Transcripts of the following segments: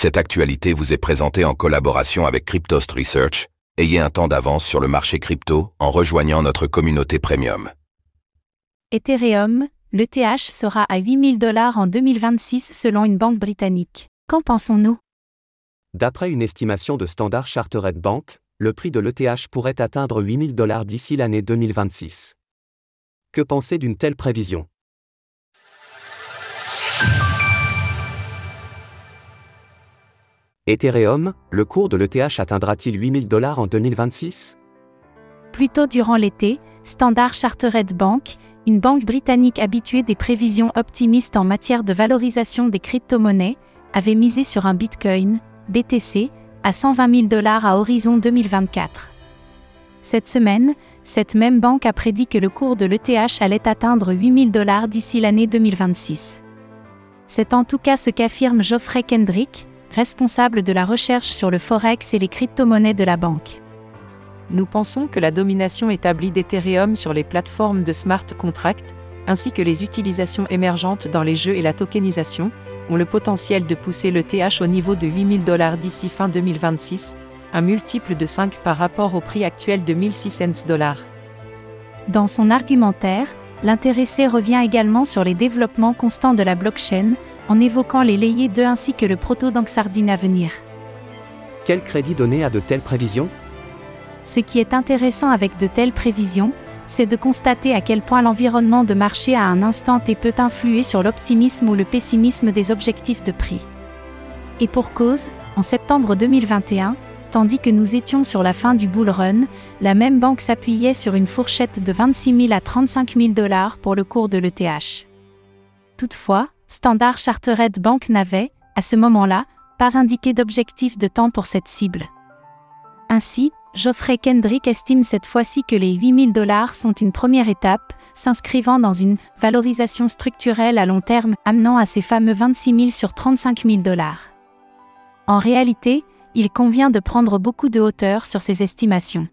Cette actualité vous est présentée en collaboration avec Cryptost Research. Ayez un temps d'avance sur le marché crypto en rejoignant notre communauté premium. Ethereum, l'ETH sera à 8000 dollars en 2026 selon une banque britannique. Qu'en pensons-nous? D'après une estimation de Standard Chartered Bank, le prix de l'ETH pourrait atteindre 8000 dollars d'ici l'année 2026. Que penser d'une telle prévision? Ethereum, le cours de l'ETH atteindra-t-il 8000 dollars en 2026 Plus tôt durant l'été, Standard Chartered Bank, une banque britannique habituée des prévisions optimistes en matière de valorisation des crypto-monnaies, avait misé sur un Bitcoin, BTC, à 120 000 dollars à horizon 2024. Cette semaine, cette même banque a prédit que le cours de l'ETH allait atteindre 8 000 dollars d'ici l'année 2026. C'est en tout cas ce qu'affirme Geoffrey Kendrick, responsable de la recherche sur le Forex et les crypto-monnaies de la banque. Nous pensons que la domination établie d'Ethereum sur les plateformes de smart contracts, ainsi que les utilisations émergentes dans les jeux et la tokenisation, ont le potentiel de pousser le TH au niveau de 8000 dollars d'ici fin 2026, un multiple de 5 par rapport au prix actuel de 1600 dollars. Dans son argumentaire, l'intéressé revient également sur les développements constants de la blockchain, en évoquant les layers 2 ainsi que le proto-Danksardine à venir. Quel crédit donner à de telles prévisions? Ce qui est intéressant avec de telles prévisions, c'est de constater à quel point l'environnement de marché à un instant T peut influer sur l'optimisme ou le pessimisme des objectifs de prix. Et pour cause, en septembre 2021, tandis que nous étions sur la fin du bull run, la même banque s'appuyait sur une fourchette de 26 000 à 35 000 dollars pour le cours de l'ETH. Toutefois, Standard Chartered Bank n'avait, à ce moment-là, pas indiqué d'objectif de temps pour cette cible. Ainsi, Geoffrey Kendrick estime cette fois-ci que les 8000 dollars sont une première étape, s'inscrivant dans une valorisation structurelle à long terme amenant à ces fameux 26 000 sur 35 000 dollars. En réalité, il convient de prendre beaucoup de hauteur sur ces estimations.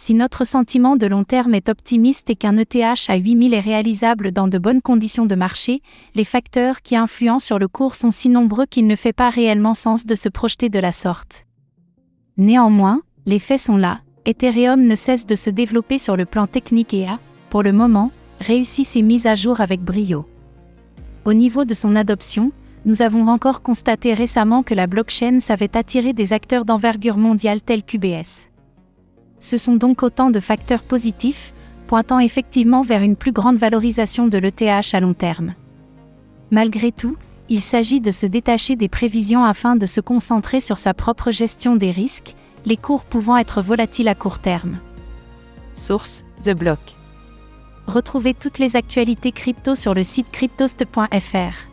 Si notre sentiment de long terme est optimiste et qu'un ETH à 8000 est réalisable dans de bonnes conditions de marché, les facteurs qui influencent sur le cours sont si nombreux qu'il ne fait pas réellement sens de se projeter de la sorte. Néanmoins, les faits sont là, Ethereum ne cesse de se développer sur le plan technique et a, pour le moment, réussi ses mises à jour avec brio. Au niveau de son adoption, nous avons encore constaté récemment que la blockchain savait attirer des acteurs d'envergure mondiale tels qu'UBS. Ce sont donc autant de facteurs positifs, pointant effectivement vers une plus grande valorisation de l'ETH à long terme. Malgré tout, il s'agit de se détacher des prévisions afin de se concentrer sur sa propre gestion des risques, les cours pouvant être volatiles à court terme. Source The Block. Retrouvez toutes les actualités crypto sur le site cryptost.fr.